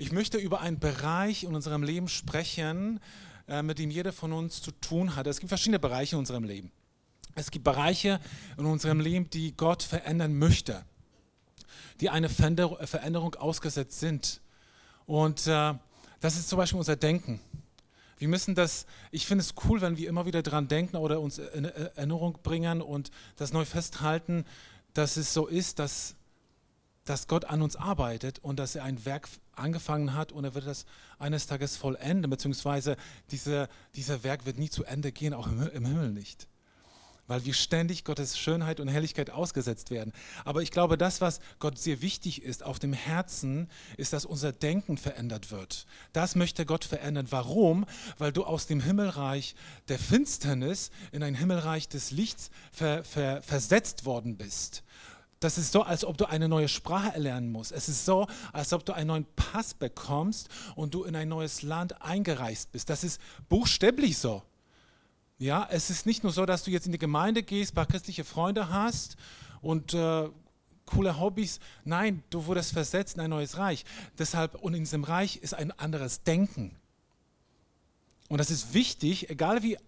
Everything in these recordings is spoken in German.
Ich möchte über einen Bereich in unserem Leben sprechen, äh, mit dem jeder von uns zu tun hat. Es gibt verschiedene Bereiche in unserem Leben. Es gibt Bereiche in unserem Leben, die Gott verändern möchte, die eine Veränderung ausgesetzt sind. Und äh, das ist zum Beispiel unser Denken. Wir müssen das, ich finde es cool, wenn wir immer wieder daran denken oder uns in Erinnerung bringen und das neu festhalten, dass es so ist, dass, dass Gott an uns arbeitet und dass er ein Werk angefangen hat und er wird das eines Tages vollenden, beziehungsweise diese, dieser Werk wird nie zu Ende gehen, auch im, im Himmel nicht weil wir ständig Gottes Schönheit und Herrlichkeit ausgesetzt werden. Aber ich glaube, das, was Gott sehr wichtig ist auf dem Herzen, ist, dass unser Denken verändert wird. Das möchte Gott verändern. Warum? Weil du aus dem Himmelreich der Finsternis in ein Himmelreich des Lichts ver, ver, versetzt worden bist. Das ist so, als ob du eine neue Sprache erlernen musst. Es ist so, als ob du einen neuen Pass bekommst und du in ein neues Land eingereist bist. Das ist buchstäblich so. Ja, es ist nicht nur so, dass du jetzt in die Gemeinde gehst, ein paar christliche Freunde hast und äh, coole Hobbys. Nein, du wurdest versetzt in ein neues Reich. Deshalb, und in diesem Reich ist ein anderes Denken. Und das ist wichtig, egal wie,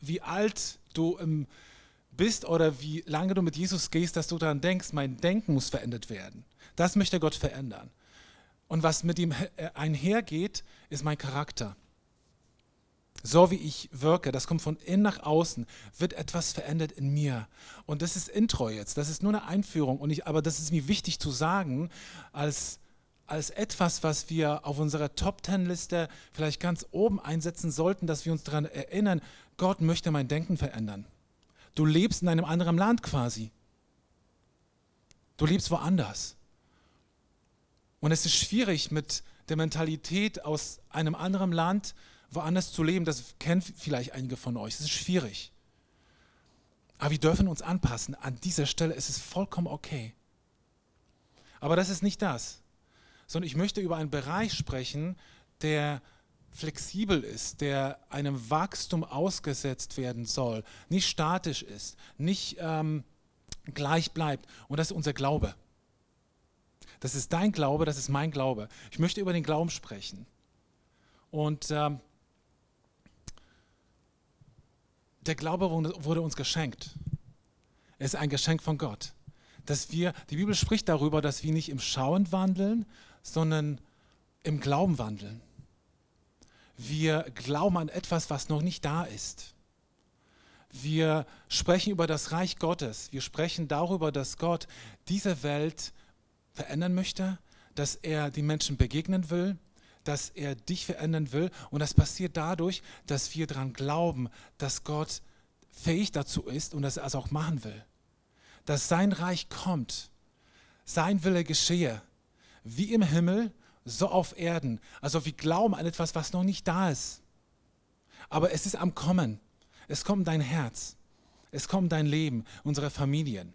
wie alt du ähm, bist oder wie lange du mit Jesus gehst, dass du daran denkst, mein Denken muss verändert werden. Das möchte Gott verändern. Und was mit ihm äh, einhergeht, ist mein Charakter so wie ich wirke, das kommt von innen nach außen, wird etwas verändert in mir. Und das ist Intro jetzt, das ist nur eine Einführung. Und ich, aber das ist mir wichtig zu sagen, als, als etwas, was wir auf unserer Top-Ten-Liste vielleicht ganz oben einsetzen sollten, dass wir uns daran erinnern, Gott möchte mein Denken verändern. Du lebst in einem anderen Land quasi. Du lebst woanders. Und es ist schwierig mit der Mentalität aus einem anderen Land, woanders zu leben, das kennen vielleicht einige von euch. Das ist schwierig. Aber wir dürfen uns anpassen. An dieser Stelle ist es vollkommen okay. Aber das ist nicht das, sondern ich möchte über einen Bereich sprechen, der flexibel ist, der einem Wachstum ausgesetzt werden soll, nicht statisch ist, nicht ähm, gleich bleibt. Und das ist unser Glaube. Das ist dein Glaube, das ist mein Glaube. Ich möchte über den Glauben sprechen. Und ähm, der Glaube wurde uns geschenkt. Es ist ein Geschenk von Gott. Dass wir, die Bibel spricht darüber, dass wir nicht im Schauen wandeln, sondern im Glauben wandeln. Wir glauben an etwas, was noch nicht da ist. Wir sprechen über das Reich Gottes. Wir sprechen darüber, dass Gott diese Welt verändern möchte, dass er die Menschen begegnen will, dass er dich verändern will. Und das passiert dadurch, dass wir daran glauben, dass Gott fähig dazu ist und dass er es auch machen will. Dass sein Reich kommt, sein Wille geschehe, wie im Himmel, so auf Erden. Also wir glauben an etwas, was noch nicht da ist. Aber es ist am Kommen. Es kommt dein Herz. Es kommt dein Leben, unsere Familien.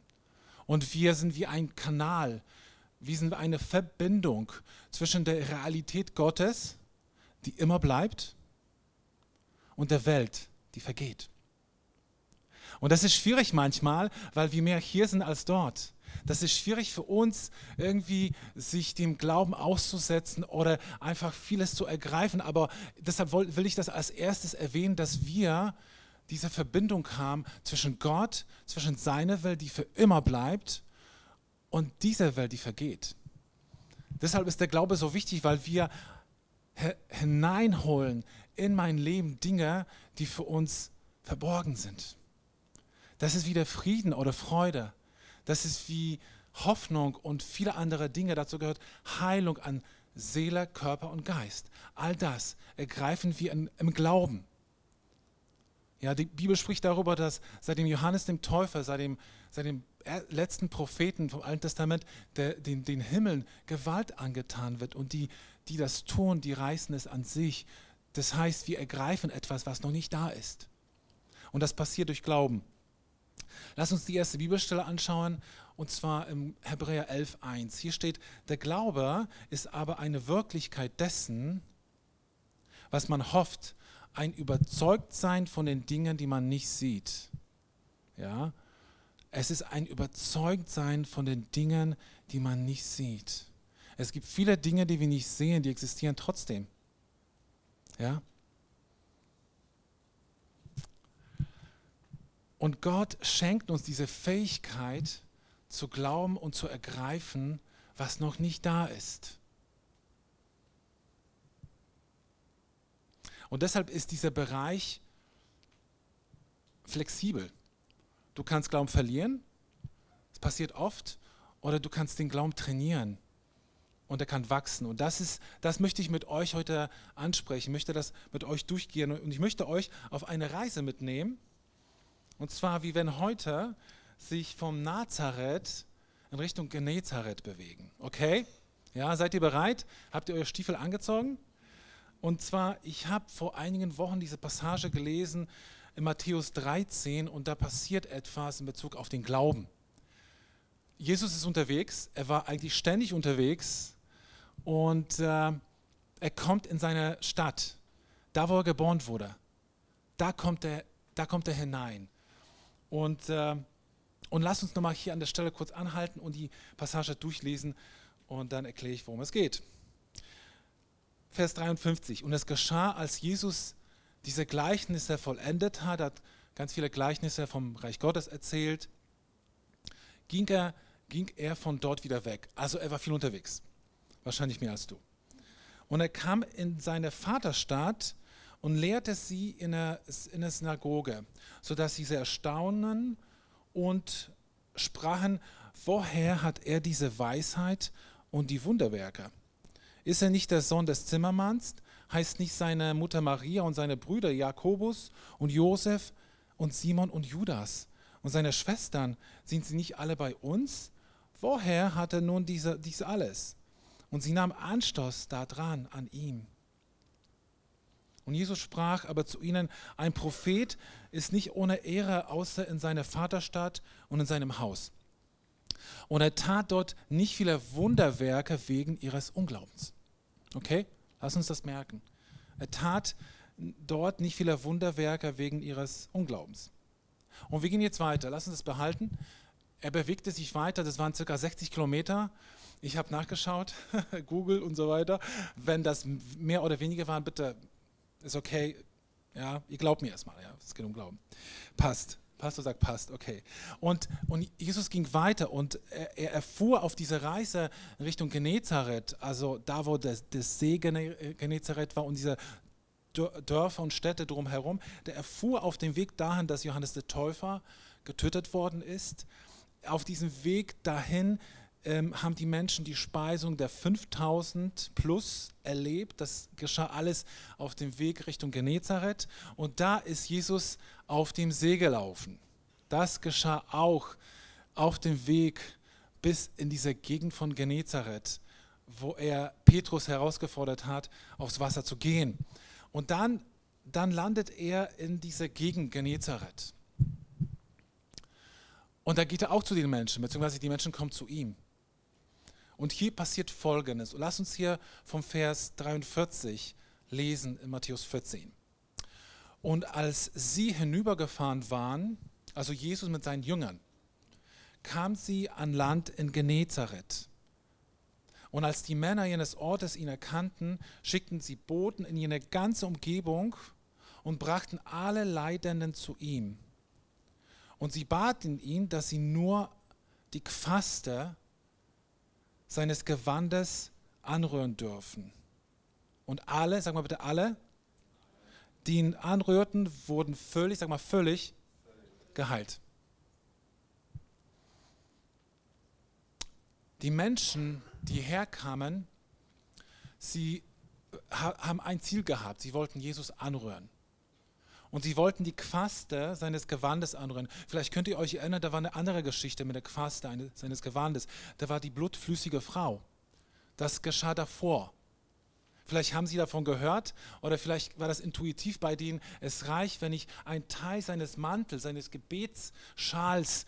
Und wir sind wie ein Kanal, wie sind wir eine Verbindung zwischen der Realität Gottes, die immer bleibt, und der Welt, die vergeht. Und das ist schwierig manchmal, weil wir mehr hier sind als dort. Das ist schwierig für uns, irgendwie sich dem Glauben auszusetzen oder einfach vieles zu ergreifen. Aber deshalb will ich das als erstes erwähnen, dass wir diese Verbindung haben zwischen Gott, zwischen seiner Welt, die für immer bleibt, und dieser Welt, die vergeht. Deshalb ist der Glaube so wichtig, weil wir hineinholen in mein Leben Dinge, die für uns verborgen sind. Das ist wie der Frieden oder Freude. Das ist wie Hoffnung und viele andere Dinge. Dazu gehört Heilung an Seele, Körper und Geist. All das ergreifen wir im Glauben. Ja, die Bibel spricht darüber, dass seit dem Johannes dem Täufer, seit dem, seit dem letzten Propheten vom Alten Testament der, den, den Himmeln Gewalt angetan wird und die, die das tun, die reißen es an sich. Das heißt, wir ergreifen etwas, was noch nicht da ist. Und das passiert durch Glauben. Lass uns die erste Bibelstelle anschauen, und zwar im Hebräer 11.1. Hier steht, der Glaube ist aber eine Wirklichkeit dessen, was man hofft, ein Überzeugtsein von den Dingen, die man nicht sieht. Ja, es ist ein Überzeugtsein von den Dingen, die man nicht sieht. Es gibt viele Dinge, die wir nicht sehen, die existieren trotzdem. Ja? Und Gott schenkt uns diese Fähigkeit zu glauben und zu ergreifen, was noch nicht da ist. Und deshalb ist dieser Bereich flexibel. Du kannst Glauben verlieren, das passiert oft, oder du kannst den Glauben trainieren und er kann wachsen. Und das ist, das möchte ich mit euch heute ansprechen. Ich möchte das mit euch durchgehen und ich möchte euch auf eine Reise mitnehmen. Und zwar, wie wenn heute sich vom Nazareth in Richtung Genezareth bewegen. Okay? Ja, seid ihr bereit? Habt ihr eure Stiefel angezogen? Und zwar, ich habe vor einigen Wochen diese Passage gelesen in Matthäus 13 und da passiert etwas in Bezug auf den Glauben. Jesus ist unterwegs, er war eigentlich ständig unterwegs und äh, er kommt in seine Stadt, da wo er geboren wurde. Da kommt er, da kommt er hinein. Und, äh, und lasst uns nochmal hier an der Stelle kurz anhalten und die Passage durchlesen und dann erkläre ich, worum es geht. Vers 53. Und es geschah, als Jesus diese Gleichnisse vollendet hat, hat ganz viele Gleichnisse vom Reich Gottes erzählt, ging er, ging er von dort wieder weg. Also er war viel unterwegs, wahrscheinlich mehr als du. Und er kam in seine Vaterstadt und lehrte sie in der, in der Synagoge, sodass sie sehr erstaunen und sprachen, woher hat er diese Weisheit und die Wunderwerke? Ist er nicht der Sohn des Zimmermanns? Heißt nicht seine Mutter Maria und seine Brüder Jakobus und Josef und Simon und Judas? Und seine Schwestern, sind sie nicht alle bei uns? Woher hat er nun diese, dies alles? Und sie nahm Anstoß daran an ihm. Und Jesus sprach aber zu ihnen, ein Prophet ist nicht ohne Ehre außer in seiner Vaterstadt und in seinem Haus. Und er tat dort nicht viele Wunderwerke wegen ihres Unglaubens. Okay? Lass uns das merken. Er tat dort nicht viele Wunderwerke wegen ihres Unglaubens. Und wir gehen jetzt weiter. Lass uns das behalten. Er bewegte sich weiter. Das waren circa 60 Kilometer. Ich habe nachgeschaut, Google und so weiter. Wenn das mehr oder weniger waren, bitte, ist okay. Ja, ihr glaubt mir erstmal. Ja, es geht um Glauben. Passt. Pastor sagt, passt, okay. Und, und Jesus ging weiter und er, er erfuhr auf dieser Reise Richtung Genezareth, also da, wo das, das See Genezareth war und diese Dörfer und Städte drumherum, der erfuhr auf dem Weg dahin, dass Johannes der Täufer getötet worden ist. Auf diesem Weg dahin ähm, haben die Menschen die Speisung der 5000 plus erlebt. Das geschah alles auf dem Weg Richtung Genezareth. Und da ist Jesus auf dem See gelaufen. Das geschah auch auf dem Weg bis in diese Gegend von Genezareth, wo er Petrus herausgefordert hat, aufs Wasser zu gehen. Und dann, dann landet er in dieser Gegend Genezareth. Und da geht er auch zu den Menschen, beziehungsweise die Menschen kommen zu ihm. Und hier passiert Folgendes. Lass uns hier vom Vers 43 lesen in Matthäus 14. Und als sie hinübergefahren waren, also Jesus mit seinen Jüngern, kam sie an Land in Genezareth. Und als die Männer jenes Ortes ihn erkannten, schickten sie Boten in jene ganze Umgebung und brachten alle Leidenden zu ihm. Und sie baten ihn, dass sie nur die Quaste seines Gewandes anrühren dürfen. Und alle, sag mal bitte alle, die ihn anrührten, wurden völlig, sag mal völlig geheilt. Die Menschen, die herkamen, sie haben ein Ziel gehabt. Sie wollten Jesus anrühren. Und sie wollten die Quaste seines Gewandes anrühren. Vielleicht könnt ihr euch erinnern, da war eine andere Geschichte mit der Quaste seines Gewandes. Da war die blutflüssige Frau. Das geschah davor. Vielleicht haben sie davon gehört oder vielleicht war das intuitiv bei denen. Es reicht, wenn ich einen Teil seines Mantels, seines Gebetsschals,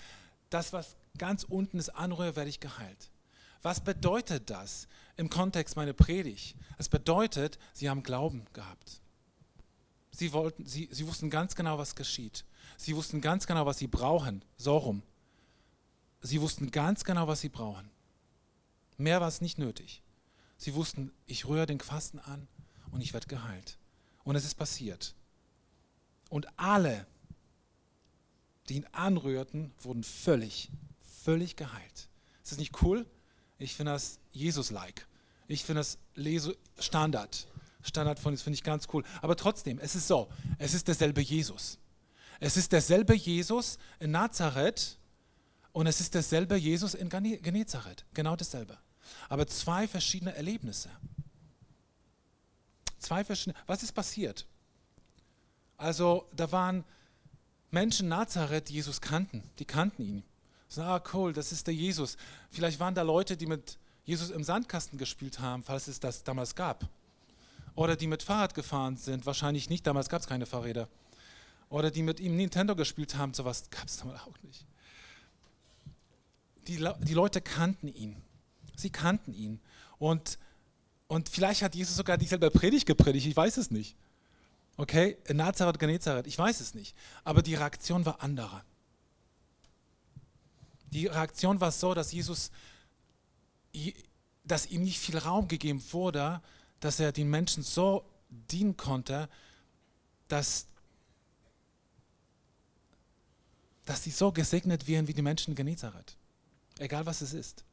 das, was ganz unten ist, anrühre, werde ich geheilt. Was bedeutet das im Kontext meiner Predigt? Es bedeutet, sie haben Glauben gehabt. Sie, wollten, sie, sie wussten ganz genau, was geschieht. Sie wussten ganz genau, was sie brauchen. So rum. Sie wussten ganz genau, was sie brauchen. Mehr war es nicht nötig. Sie wussten, ich rühre den Fasten an und ich werde geheilt. Und es ist passiert. Und alle, die ihn anrührten, wurden völlig, völlig geheilt. Ist das nicht cool? Ich finde das Jesus-like. Ich finde das Standard. Standard von das finde ich ganz cool. Aber trotzdem, es ist so, es ist derselbe Jesus. Es ist derselbe Jesus in Nazareth und es ist derselbe Jesus in Genezareth. Genau dasselbe. Aber zwei verschiedene Erlebnisse. Zwei verschiedene. Was ist passiert? Also, da waren Menschen in Nazareth, die Jesus kannten. Die kannten ihn. So, ah, cool, das ist der Jesus. Vielleicht waren da Leute, die mit Jesus im Sandkasten gespielt haben, falls es das damals gab. Oder die mit Fahrrad gefahren sind. Wahrscheinlich nicht, damals gab es keine Fahrräder. Oder die mit ihm Nintendo gespielt haben, sowas gab es damals auch nicht. Die, die Leute kannten ihn. Sie kannten ihn. Und, und vielleicht hat Jesus sogar dieselbe Predigt gepredigt, ich weiß es nicht. Okay, Nazareth, Genezareth, ich weiß es nicht. Aber die Reaktion war andere. Die Reaktion war so, dass Jesus, dass ihm nicht viel Raum gegeben wurde, dass er den Menschen so dienen konnte, dass, dass sie so gesegnet wären wie die Menschen in Genezareth. Egal was es ist.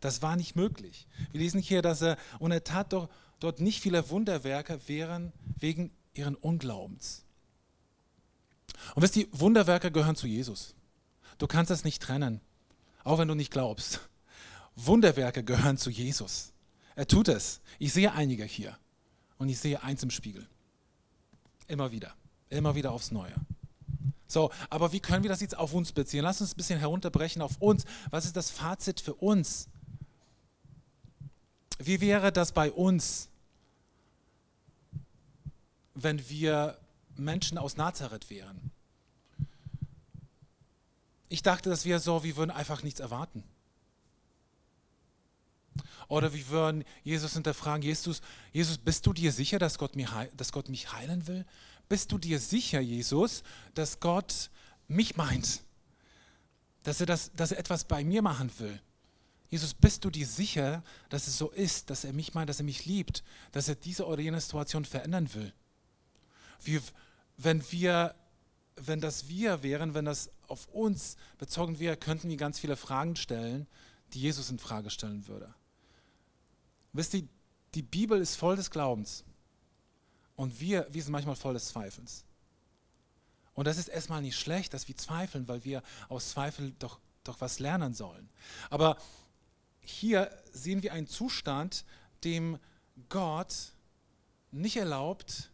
Das war nicht möglich. Wir lesen hier, dass er, und er tat doch, dort nicht viele Wunderwerke wären wegen ihren Unglaubens. Und wisst ihr, Wunderwerke gehören zu Jesus. Du kannst das nicht trennen, auch wenn du nicht glaubst. Wunderwerke gehören zu Jesus. Er tut es. Ich sehe einige hier und ich sehe eins im Spiegel. Immer wieder. Immer wieder aufs Neue. So, aber wie können wir das jetzt auf uns beziehen? Lass uns ein bisschen herunterbrechen auf uns. Was ist das Fazit für uns? Wie wäre das bei uns, wenn wir Menschen aus Nazareth wären? Ich dachte, das wäre so, wir würden einfach nichts erwarten. Oder wir würden Jesus hinterfragen, Jesus, Jesus, bist du dir sicher, dass Gott, mir, dass Gott mich heilen will? Bist du dir sicher, Jesus, dass Gott mich meint? Dass er, das, dass er etwas bei mir machen will? Jesus, bist du dir sicher, dass es so ist, dass er mich meint, dass er mich liebt, dass er diese oder jene Situation verändern will? Wir, wenn wir, wenn das wir wären, wenn das auf uns bezogen wäre, könnten wir ganz viele Fragen stellen, die Jesus in Frage stellen würde. Wisst ihr, die Bibel ist voll des Glaubens und wir, wir sind manchmal voll des Zweifels. Und das ist erstmal nicht schlecht, dass wir zweifeln, weil wir aus Zweifel doch, doch was lernen sollen. Aber hier sehen wir einen Zustand, dem Gott nicht erlaubt,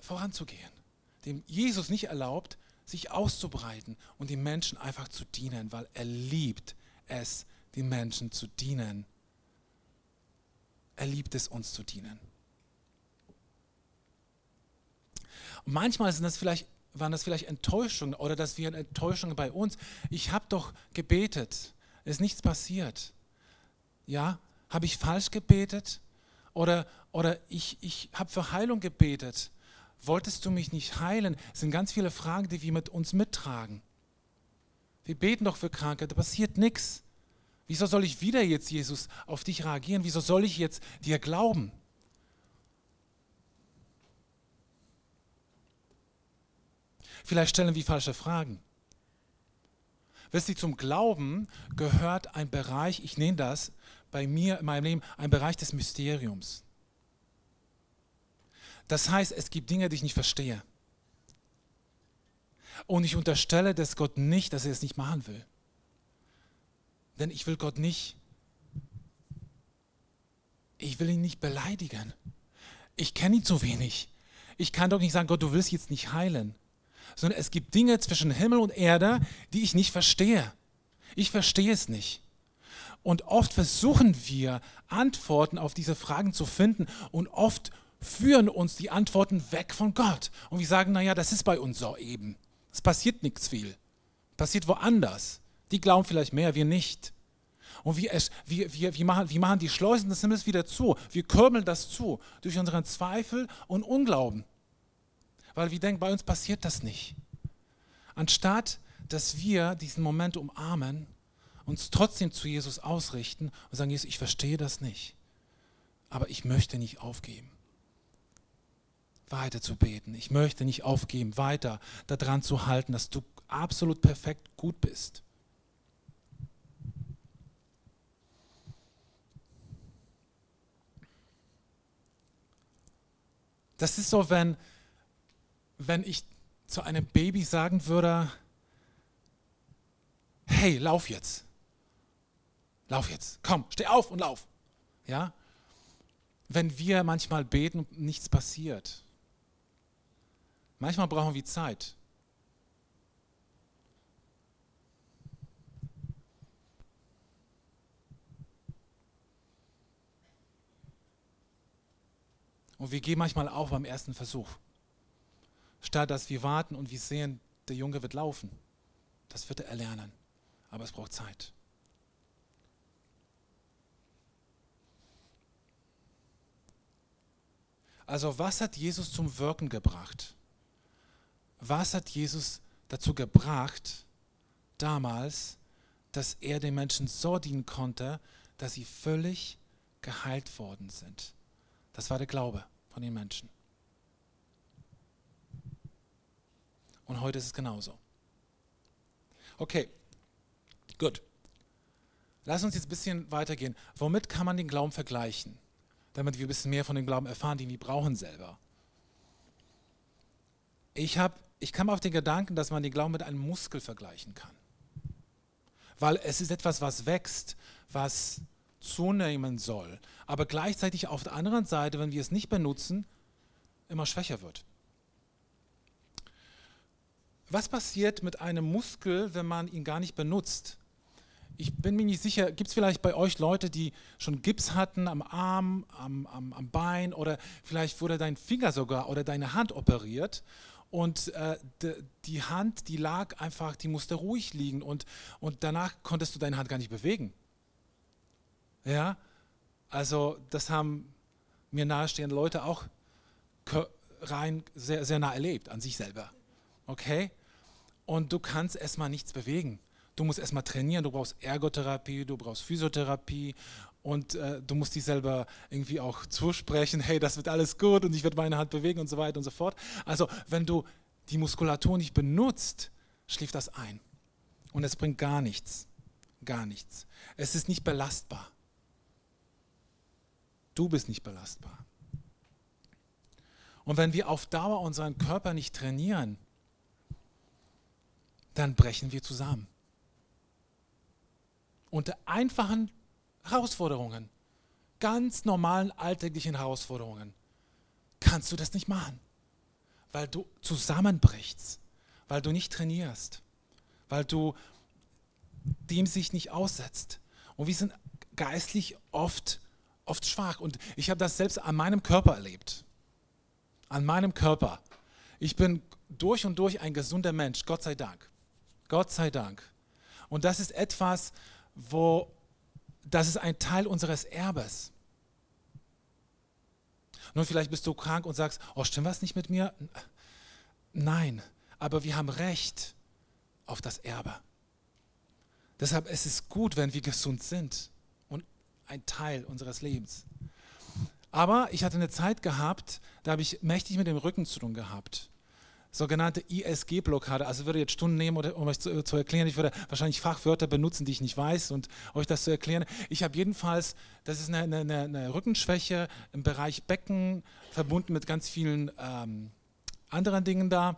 voranzugehen. Dem Jesus nicht erlaubt, sich auszubreiten und den Menschen einfach zu dienen, weil er liebt es, den Menschen zu dienen. Er liebt es, uns zu dienen. Und manchmal sind das vielleicht, waren das vielleicht Enttäuschungen oder dass wir Enttäuschungen bei uns. Ich habe doch gebetet ist nichts passiert. Ja, habe ich falsch gebetet? Oder, oder ich, ich habe für Heilung gebetet. Wolltest du mich nicht heilen? Das sind ganz viele Fragen, die wir mit uns mittragen. Wir beten doch für Kranke, da passiert nichts. Wieso soll ich wieder jetzt, Jesus, auf dich reagieren? Wieso soll ich jetzt dir glauben? Vielleicht stellen wir falsche Fragen. Wisst ihr, zum Glauben gehört ein Bereich, ich nenne das bei mir in meinem Leben, ein Bereich des Mysteriums. Das heißt, es gibt Dinge, die ich nicht verstehe. Und ich unterstelle dass Gott nicht, dass er es nicht machen will. Denn ich will Gott nicht, ich will ihn nicht beleidigen. Ich kenne ihn zu wenig. Ich kann doch nicht sagen, Gott, du willst jetzt nicht heilen sondern es gibt Dinge zwischen Himmel und Erde, die ich nicht verstehe. Ich verstehe es nicht. Und oft versuchen wir, Antworten auf diese Fragen zu finden und oft führen uns die Antworten weg von Gott. Und wir sagen, naja, das ist bei uns so eben. Es passiert nichts viel. Passiert woanders. Die glauben vielleicht mehr, wir nicht. Und wir, wir, wir, wir, machen, wir machen die Schleusen des Himmels wieder zu. Wir kürbeln das zu durch unseren Zweifel und Unglauben weil wir denken, bei uns passiert das nicht. Anstatt, dass wir diesen Moment umarmen uns trotzdem zu Jesus ausrichten und sagen, Jesus, ich verstehe das nicht, aber ich möchte nicht aufgeben. Weiter zu beten. Ich möchte nicht aufgeben, weiter daran zu halten, dass du absolut perfekt gut bist. Das ist so, wenn, wenn ich zu einem Baby sagen würde, hey, lauf jetzt. Lauf jetzt. Komm, steh auf und lauf. Ja? Wenn wir manchmal beten und nichts passiert. Manchmal brauchen wir Zeit. Und wir gehen manchmal auch beim ersten Versuch. Statt dass wir warten und wir sehen, der Junge wird laufen. Das wird er erlernen. Aber es braucht Zeit. Also was hat Jesus zum Wirken gebracht? Was hat Jesus dazu gebracht, damals, dass er den Menschen so dienen konnte, dass sie völlig geheilt worden sind? Das war der Glaube von den Menschen. Und heute ist es genauso. Okay, gut. Lass uns jetzt ein bisschen weitergehen. Womit kann man den Glauben vergleichen? Damit wir ein bisschen mehr von dem Glauben erfahren, den wir brauchen selber. Ich, hab, ich kam auf den Gedanken, dass man den Glauben mit einem Muskel vergleichen kann. Weil es ist etwas, was wächst, was zunehmen soll, aber gleichzeitig auf der anderen Seite, wenn wir es nicht benutzen, immer schwächer wird. Was passiert mit einem Muskel, wenn man ihn gar nicht benutzt? Ich bin mir nicht sicher, gibt es vielleicht bei euch Leute, die schon Gips hatten am Arm, am, am, am Bein oder vielleicht wurde dein Finger sogar oder deine Hand operiert und äh, die Hand, die lag einfach, die musste ruhig liegen und, und danach konntest du deine Hand gar nicht bewegen. Ja, also das haben mir nahestehende Leute auch rein sehr, sehr nah erlebt an sich selber. Okay? Und du kannst erstmal nichts bewegen. Du musst erstmal trainieren, du brauchst Ergotherapie, du brauchst Physiotherapie und äh, du musst dich selber irgendwie auch zusprechen, hey, das wird alles gut und ich werde meine Hand bewegen und so weiter und so fort. Also wenn du die Muskulatur nicht benutzt, schläft das ein. Und es bringt gar nichts. Gar nichts. Es ist nicht belastbar. Du bist nicht belastbar. Und wenn wir auf Dauer unseren Körper nicht trainieren, dann brechen wir zusammen. Unter einfachen Herausforderungen, ganz normalen alltäglichen Herausforderungen, kannst du das nicht machen, weil du zusammenbrichst, weil du nicht trainierst, weil du dem sich nicht aussetzt. Und wir sind geistlich oft oft schwach. Und ich habe das selbst an meinem Körper erlebt. An meinem Körper. Ich bin durch und durch ein gesunder Mensch, Gott sei Dank. Gott sei Dank. Und das ist etwas, wo, das ist ein Teil unseres Erbes. Nun, vielleicht bist du krank und sagst, oh, stimmt was nicht mit mir? Nein, aber wir haben Recht auf das Erbe. Deshalb ist es gut, wenn wir gesund sind ein Teil unseres Lebens. Aber ich hatte eine Zeit gehabt, da habe ich mächtig mit dem Rücken zu tun gehabt. Sogenannte ISG-Blockade. Also würde jetzt Stunden nehmen, um euch zu, zu, erklären. Ich würde wahrscheinlich Fachwörter benutzen, die ich nicht weiß und euch das zu erklären. Ich habe jedenfalls, das ist eine, eine, eine, Rückenschwäche im Bereich Becken, verbunden mit ganz vielen ähm, anderen Dingen da,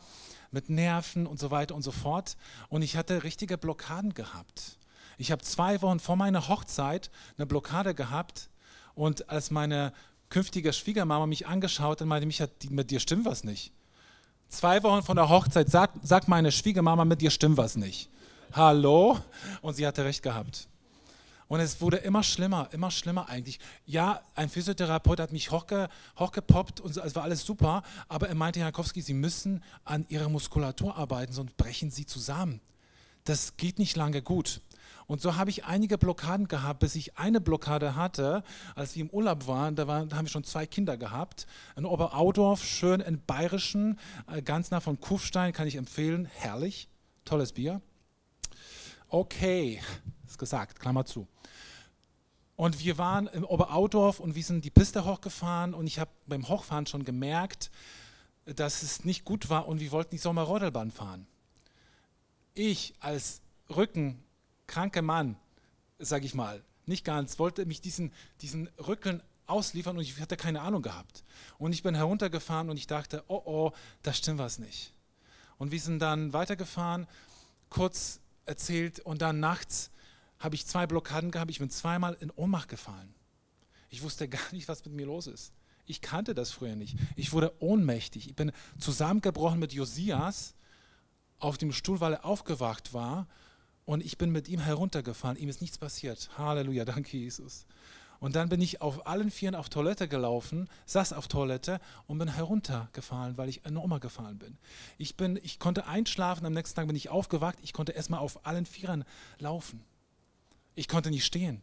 mit Nerven und so weiter und so fort. Und ich hatte richtige Blockaden gehabt. Ich habe zwei Wochen vor meiner Hochzeit eine Blockade gehabt und als meine künftige Schwiegermama mich angeschaut hat, meinte, mich mit dir stimmt was nicht. Zwei Wochen vor der Hochzeit sagt, sagt meine Schwiegermama, mit dir stimmt was nicht. Hallo? Und sie hatte recht gehabt. Und es wurde immer schlimmer, immer schlimmer eigentlich. Ja, ein Physiotherapeut hat mich hochge, hochgepoppt und es war alles super, aber er meinte, Herr Kowski, Sie müssen an Ihrer Muskulatur arbeiten, sonst brechen Sie zusammen. Das geht nicht lange gut. Und so habe ich einige Blockaden gehabt, bis ich eine Blockade hatte, als wir im Urlaub waren. Da, waren, da haben wir schon zwei Kinder gehabt. In Oberaudorf, schön in Bayerischen, äh, ganz nah von Kufstein, kann ich empfehlen. Herrlich, tolles Bier. Okay, ist gesagt, Klammer zu. Und wir waren im Oberaudorf und wir sind die Piste hochgefahren und ich habe beim Hochfahren schon gemerkt, dass es nicht gut war und wir wollten die Sommerrodelbahn fahren. Ich als rückenkranker Mann, sage ich mal, nicht ganz, wollte mich diesen, diesen Rückeln ausliefern und ich hatte keine Ahnung gehabt. Und ich bin heruntergefahren und ich dachte, oh oh, da stimmt was nicht. Und wir sind dann weitergefahren, kurz erzählt und dann nachts habe ich zwei Blockaden gehabt. Ich bin zweimal in Ohnmacht gefallen. Ich wusste gar nicht, was mit mir los ist. Ich kannte das früher nicht. Ich wurde ohnmächtig. Ich bin zusammengebrochen mit Josias auf dem Stuhl, weil er aufgewacht war. Und ich bin mit ihm heruntergefallen. Ihm ist nichts passiert. Halleluja, danke Jesus. Und dann bin ich auf allen Vieren auf Toilette gelaufen, saß auf Toilette und bin heruntergefallen, weil ich in Oma gefallen bin. Ich, bin. ich konnte einschlafen, am nächsten Tag bin ich aufgewacht. Ich konnte erstmal auf allen Vieren laufen. Ich konnte nicht stehen.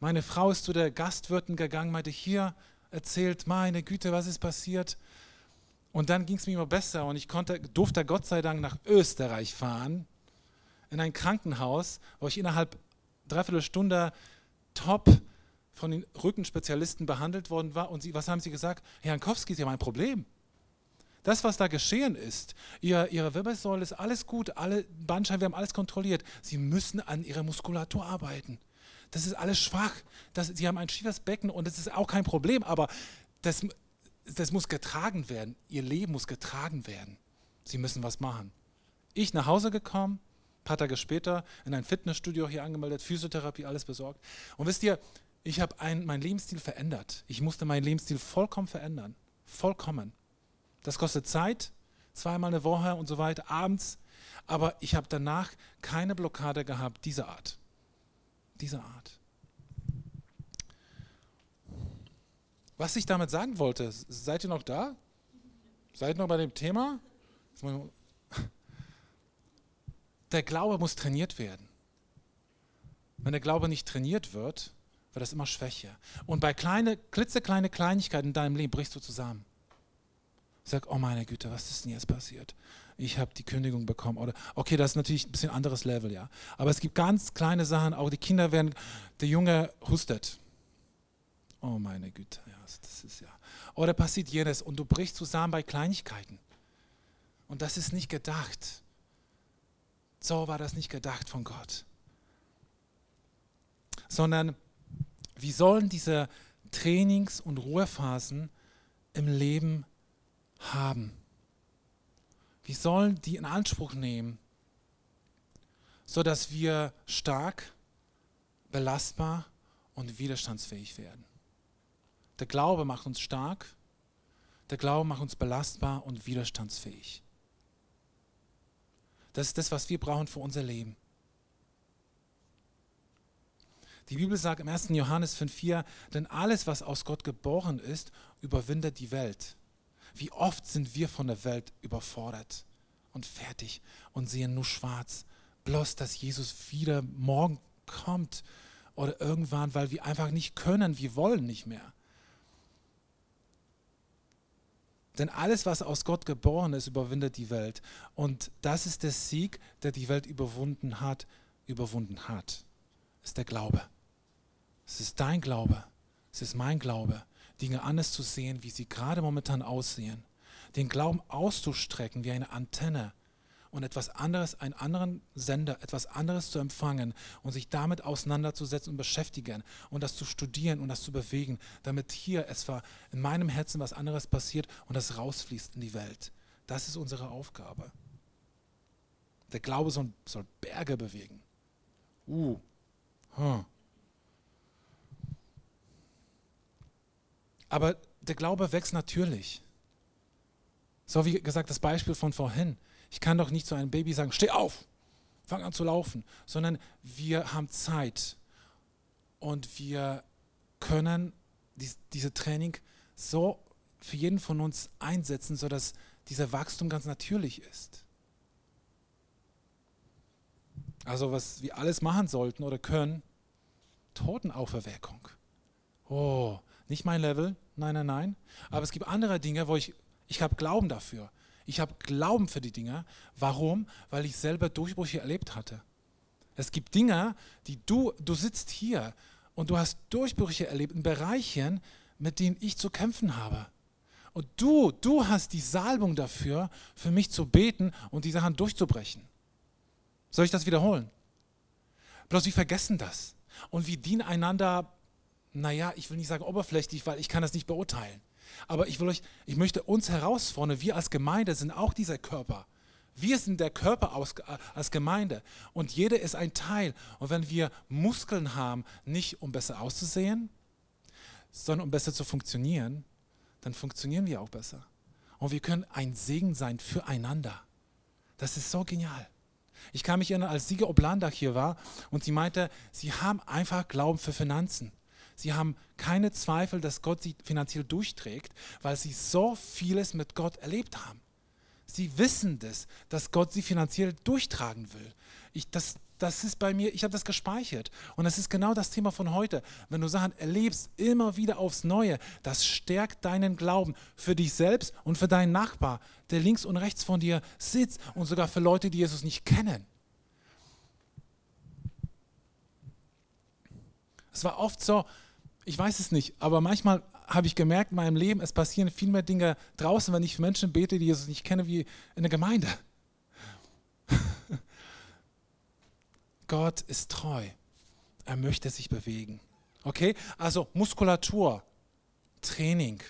Meine Frau ist zu der Gastwirtin gegangen, meinte, hier erzählt, meine Güte, was ist passiert? Und dann ging es mir immer besser und ich konnte, durfte Gott sei Dank nach Österreich fahren, in ein Krankenhaus, wo ich innerhalb dreiviertel Stunde top von den Rückenspezialisten behandelt worden war. Und sie, was haben sie gesagt? Herr Jankowski, Sie haben ein Problem. Das, was da geschehen ist, ihr, ihre Wirbelsäule ist alles gut, alle Bandscheiben, wir haben alles kontrolliert. Sie müssen an ihrer Muskulatur arbeiten. Das ist alles schwach. Das, sie haben ein schiefes Becken und das ist auch kein Problem, aber das, das muss getragen werden. Ihr Leben muss getragen werden. Sie müssen was machen. Ich nach Hause gekommen, ein paar Tage später in ein Fitnessstudio hier angemeldet, Physiotherapie, alles besorgt. Und wisst ihr, ich habe meinen Lebensstil verändert. Ich musste meinen Lebensstil vollkommen verändern. Vollkommen. Das kostet Zeit, zweimal eine Woche und so weiter, abends. Aber ich habe danach keine Blockade gehabt, dieser Art. Diese Art. Was ich damit sagen wollte, seid ihr noch da? Seid ihr noch bei dem Thema? Der Glaube muss trainiert werden. Wenn der Glaube nicht trainiert wird, wird das immer schwächer. Und bei kleine, klitzekleine Kleinigkeiten in deinem Leben brichst du zusammen. Sag, oh meine Güte, was ist denn jetzt passiert? Ich habe die Kündigung bekommen. Oder okay, das ist natürlich ein bisschen anderes Level, ja. Aber es gibt ganz kleine Sachen, auch die Kinder werden, der Junge hustet. Oh meine Güte, ja, das ist ja. Oder passiert jenes und du brichst zusammen bei Kleinigkeiten. Und das ist nicht gedacht. So war das nicht gedacht von Gott. Sondern wir sollen diese Trainings- und Ruhephasen im Leben haben. Wir sollen die in Anspruch nehmen, sodass wir stark, belastbar und widerstandsfähig werden. Der Glaube macht uns stark, der Glaube macht uns belastbar und widerstandsfähig. Das ist das, was wir brauchen für unser Leben. Die Bibel sagt im 1. Johannes 5,4, denn alles, was aus Gott geboren ist, überwindet die Welt. Wie oft sind wir von der Welt überfordert und fertig und sehen nur schwarz. Bloß, dass Jesus wieder morgen kommt oder irgendwann, weil wir einfach nicht können, wir wollen nicht mehr. Denn alles, was aus Gott geboren ist, überwindet die Welt. Und das ist der Sieg, der die Welt überwunden hat, überwunden hat. Ist der Glaube. Es ist dein Glaube. Es ist mein Glaube. Dinge anders zu sehen, wie sie gerade momentan aussehen. Den Glauben auszustrecken wie eine Antenne und etwas anderes, einen anderen Sender, etwas anderes zu empfangen und sich damit auseinanderzusetzen und beschäftigen und das zu studieren und das zu bewegen, damit hier etwa in meinem Herzen was anderes passiert und das rausfließt in die Welt. Das ist unsere Aufgabe. Der Glaube soll, soll Berge bewegen. Uh. Huh. Aber der Glaube wächst natürlich. So wie gesagt, das Beispiel von vorhin. Ich kann doch nicht zu einem Baby sagen, steh auf, fang an zu laufen, sondern wir haben Zeit und wir können dies, diese Training so für jeden von uns einsetzen, sodass dieser Wachstum ganz natürlich ist. Also was wir alles machen sollten oder können, Totenauferweckung. Oh, nicht mein Level, nein, nein, nein. Aber es gibt andere Dinge, wo ich, ich habe Glauben dafür. Ich habe Glauben für die Dinge. Warum? Weil ich selber Durchbrüche erlebt hatte. Es gibt Dinge, die du, du sitzt hier und du hast Durchbrüche erlebt in Bereichen, mit denen ich zu kämpfen habe. Und du, du hast die Salbung dafür, für mich zu beten und die Sachen durchzubrechen. Soll ich das wiederholen? Bloß wir vergessen das. Und wir dienen einander, naja, ich will nicht sagen oberflächlich, weil ich kann das nicht beurteilen. Aber ich, will euch, ich möchte uns herausfordern, wir als Gemeinde sind auch dieser Körper. Wir sind der Körper aus, als Gemeinde und jeder ist ein Teil. Und wenn wir Muskeln haben, nicht um besser auszusehen, sondern um besser zu funktionieren, dann funktionieren wir auch besser. Und wir können ein Segen sein füreinander. Das ist so genial. Ich kann mich erinnern, als Sieger Oblandach hier war und sie meinte, sie haben einfach Glauben für Finanzen. Sie haben keine Zweifel, dass Gott sie finanziell durchträgt, weil sie so vieles mit Gott erlebt haben. Sie wissen das, dass Gott sie finanziell durchtragen will. Ich, das, das ist bei mir, ich habe das gespeichert. Und das ist genau das Thema von heute. Wenn du Sachen erlebst, immer wieder aufs Neue, das stärkt deinen Glauben für dich selbst und für deinen Nachbar, der links und rechts von dir sitzt und sogar für Leute, die Jesus nicht kennen. Es war oft so, ich weiß es nicht, aber manchmal habe ich gemerkt in meinem Leben, es passieren viel mehr Dinge draußen, wenn ich für Menschen bete, die Jesus nicht kenne, wie in der Gemeinde. Gott ist treu. Er möchte sich bewegen. Okay? Also Muskulatur, Training.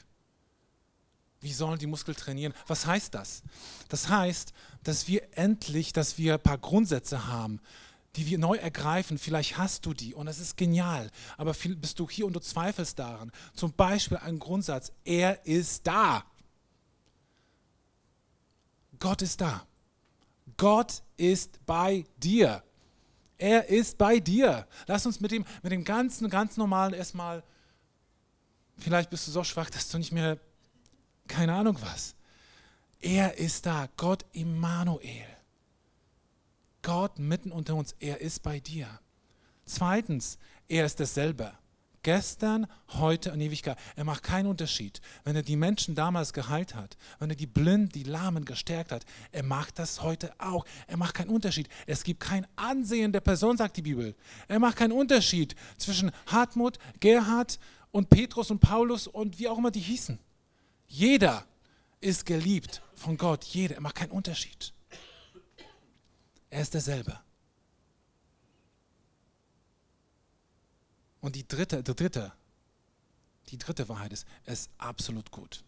Wie sollen die Muskeln trainieren? Was heißt das? Das heißt, dass wir endlich, dass wir ein paar Grundsätze haben, die wir neu ergreifen. Vielleicht hast du die und das ist genial. Aber bist du hier und du zweifelst daran. Zum Beispiel ein Grundsatz: Er ist da. Gott ist da. Gott ist bei dir. Er ist bei dir. Lass uns mit dem, mit dem ganzen, ganz normalen erstmal, vielleicht bist du so schwach, dass du nicht mehr, keine Ahnung was. Er ist da, Gott Immanuel. Gott mitten unter uns, er ist bei dir. Zweitens, er ist dasselbe. Gestern, heute und Ewigkeit. Er macht keinen Unterschied. Wenn er die Menschen damals geheilt hat, wenn er die Blinden, die Lahmen gestärkt hat, er macht das heute auch. Er macht keinen Unterschied. Es gibt kein Ansehen der Person, sagt die Bibel. Er macht keinen Unterschied zwischen Hartmut, Gerhard und Petrus und Paulus und wie auch immer die hießen. Jeder ist geliebt von Gott. Jeder. Er macht keinen Unterschied. Er ist derselbe. Und die dritte, die dritte, die dritte Wahrheit ist, er ist absolut gut.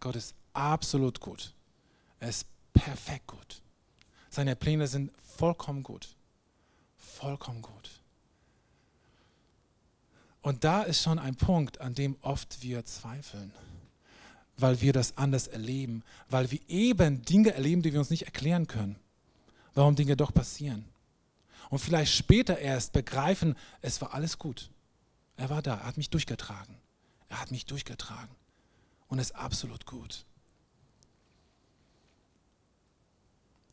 Gott ist absolut gut. Er ist perfekt gut. Seine Pläne sind vollkommen gut. Vollkommen gut. Und da ist schon ein Punkt, an dem oft wir zweifeln, weil wir das anders erleben, weil wir eben Dinge erleben, die wir uns nicht erklären können warum Dinge doch passieren. Und vielleicht später erst begreifen, es war alles gut. Er war da, er hat mich durchgetragen. Er hat mich durchgetragen. Und es ist absolut gut.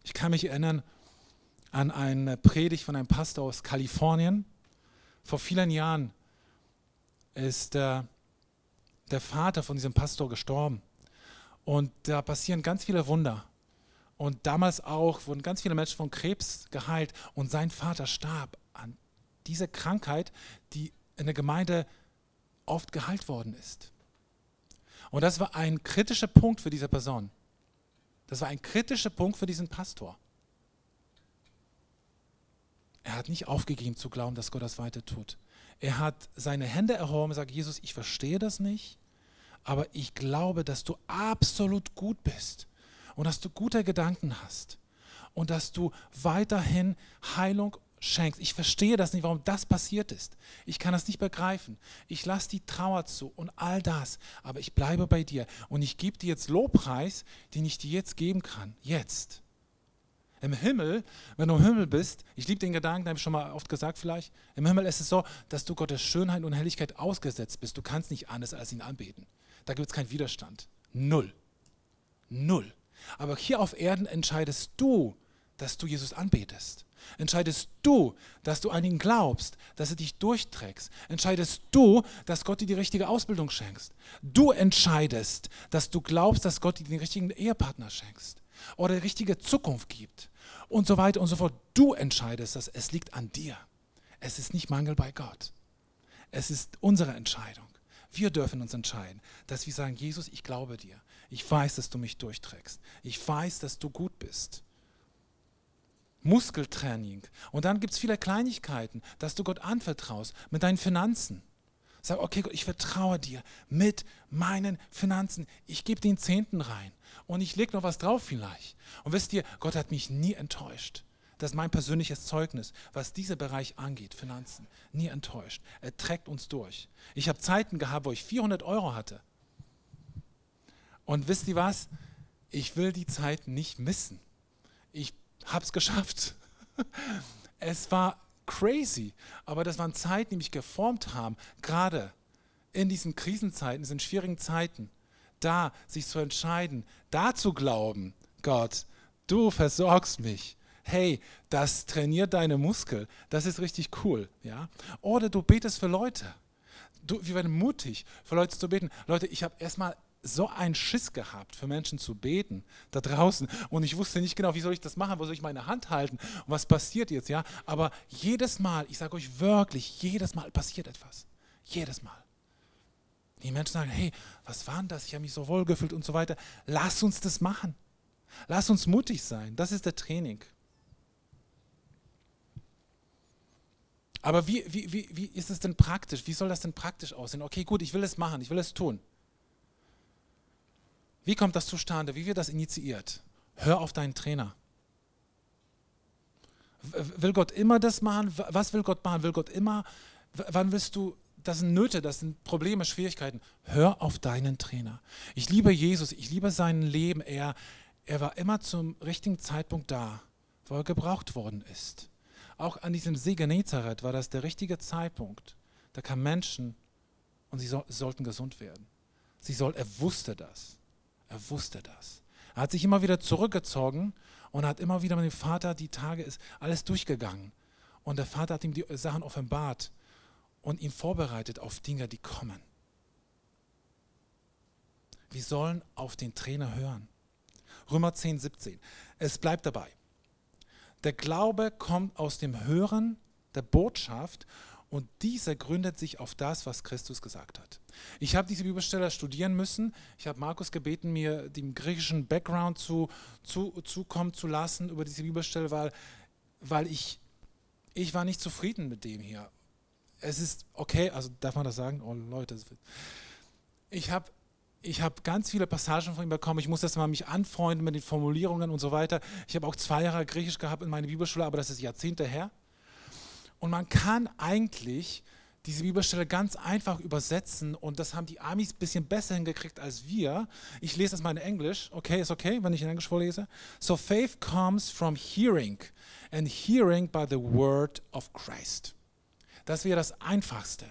Ich kann mich erinnern an eine Predigt von einem Pastor aus Kalifornien. Vor vielen Jahren ist der, der Vater von diesem Pastor gestorben. Und da passieren ganz viele Wunder. Und damals auch wurden ganz viele Menschen von Krebs geheilt und sein Vater starb an dieser Krankheit, die in der Gemeinde oft geheilt worden ist. Und das war ein kritischer Punkt für diese Person. Das war ein kritischer Punkt für diesen Pastor. Er hat nicht aufgegeben zu glauben, dass Gott das weiter tut. Er hat seine Hände erhoben und sagt, Jesus, ich verstehe das nicht, aber ich glaube, dass du absolut gut bist und dass du gute Gedanken hast und dass du weiterhin Heilung schenkst. Ich verstehe das nicht, warum das passiert ist. Ich kann das nicht begreifen. Ich lasse die Trauer zu und all das, aber ich bleibe bei dir und ich gebe dir jetzt Lobpreis, den ich dir jetzt geben kann. Jetzt. Im Himmel, wenn du im Himmel bist, ich liebe den Gedanken, habe ich schon mal oft gesagt vielleicht, im Himmel ist es so, dass du Gottes Schönheit und Helligkeit ausgesetzt bist. Du kannst nicht anders als ihn anbeten. Da gibt es keinen Widerstand. Null. Null. Aber hier auf Erden entscheidest du, dass du Jesus anbetest. Entscheidest du, dass du an ihn glaubst, dass er dich durchträgst. Entscheidest du, dass Gott dir die richtige Ausbildung schenkst. Du entscheidest, dass du glaubst, dass Gott dir den richtigen Ehepartner schenkst oder die richtige Zukunft gibt. und so weiter und so fort. Du entscheidest das. Es liegt an dir. Es ist nicht Mangel bei Gott. Es ist unsere Entscheidung. Wir dürfen uns entscheiden, dass wir sagen, Jesus, ich glaube dir. Ich weiß, dass du mich durchträgst. Ich weiß, dass du gut bist. Muskeltraining. Und dann gibt es viele Kleinigkeiten, dass du Gott anvertraust mit deinen Finanzen. Sag, okay, Gott, ich vertraue dir mit meinen Finanzen. Ich gebe den Zehnten rein und ich lege noch was drauf vielleicht. Und wisst ihr, Gott hat mich nie enttäuscht. Das ist mein persönliches Zeugnis, was dieser Bereich angeht, Finanzen. Nie enttäuscht. Er trägt uns durch. Ich habe Zeiten gehabt, wo ich 400 Euro hatte. Und wisst ihr was? Ich will die Zeit nicht missen. Ich habe es geschafft. Es war crazy, aber das waren Zeiten, die mich geformt haben, gerade in diesen Krisenzeiten, in diesen schwierigen Zeiten, da sich zu entscheiden, da zu glauben, Gott, du versorgst mich. Hey, das trainiert deine Muskel. Das ist richtig cool, ja? Oder du betest für Leute. Du, wir werden mutig, für Leute zu beten. Leute, ich habe erstmal so einen Schiss gehabt, für Menschen zu beten da draußen. Und ich wusste nicht genau, wie soll ich das machen, wo soll ich meine Hand halten und was passiert jetzt, ja. Aber jedes Mal, ich sage euch wirklich, jedes Mal passiert etwas. Jedes Mal. Die Menschen sagen, hey, was war denn das? Ich habe mich so wohl gefühlt und so weiter. Lass uns das machen. Lass uns mutig sein. Das ist der Training. Aber wie, wie, wie, wie ist es denn praktisch? Wie soll das denn praktisch aussehen? Okay, gut, ich will es machen, ich will es tun. Wie kommt das zustande? Wie wird das initiiert? Hör auf deinen Trainer. Will Gott immer das machen? Was will Gott machen? Will Gott immer? Wann willst du? Das sind Nöte, das sind Probleme, Schwierigkeiten. Hör auf deinen Trainer. Ich liebe Jesus, ich liebe sein Leben. Er, er war immer zum richtigen Zeitpunkt da, wo er gebraucht worden ist. Auch an diesem See Genezareth war das der richtige Zeitpunkt. Da kamen Menschen und sie so, sollten gesund werden. Sie soll, er wusste das. Er wusste das. Er hat sich immer wieder zurückgezogen und hat immer wieder mit dem Vater die Tage ist alles durchgegangen. Und der Vater hat ihm die Sachen offenbart und ihn vorbereitet auf Dinge, die kommen. Wir sollen auf den Trainer hören. Römer 10, 17. Es bleibt dabei. Der Glaube kommt aus dem Hören der Botschaft und dieser gründet sich auf das, was Christus gesagt hat. Ich habe diese Bibelstelle studieren müssen. Ich habe Markus gebeten, mir den griechischen Background zu, zu, zukommen zu lassen über diese Bibelstelle, weil, weil ich, ich war nicht zufrieden mit dem hier. Es ist okay, also darf man das sagen? Oh Leute, ich habe ich habe ganz viele Passagen von ihm bekommen. Ich muss das mal mich anfreunden mit den Formulierungen und so weiter. Ich habe auch zwei Jahre Griechisch gehabt in meiner Bibelschule, aber das ist Jahrzehnte her. Und man kann eigentlich diese Bibelstelle ganz einfach übersetzen und das haben die Amis ein bisschen besser hingekriegt als wir. Ich lese das mal in Englisch. Okay, ist okay, wenn ich in Englisch vorlese. So faith comes from hearing and hearing by the word of Christ. Das wäre das Einfachste.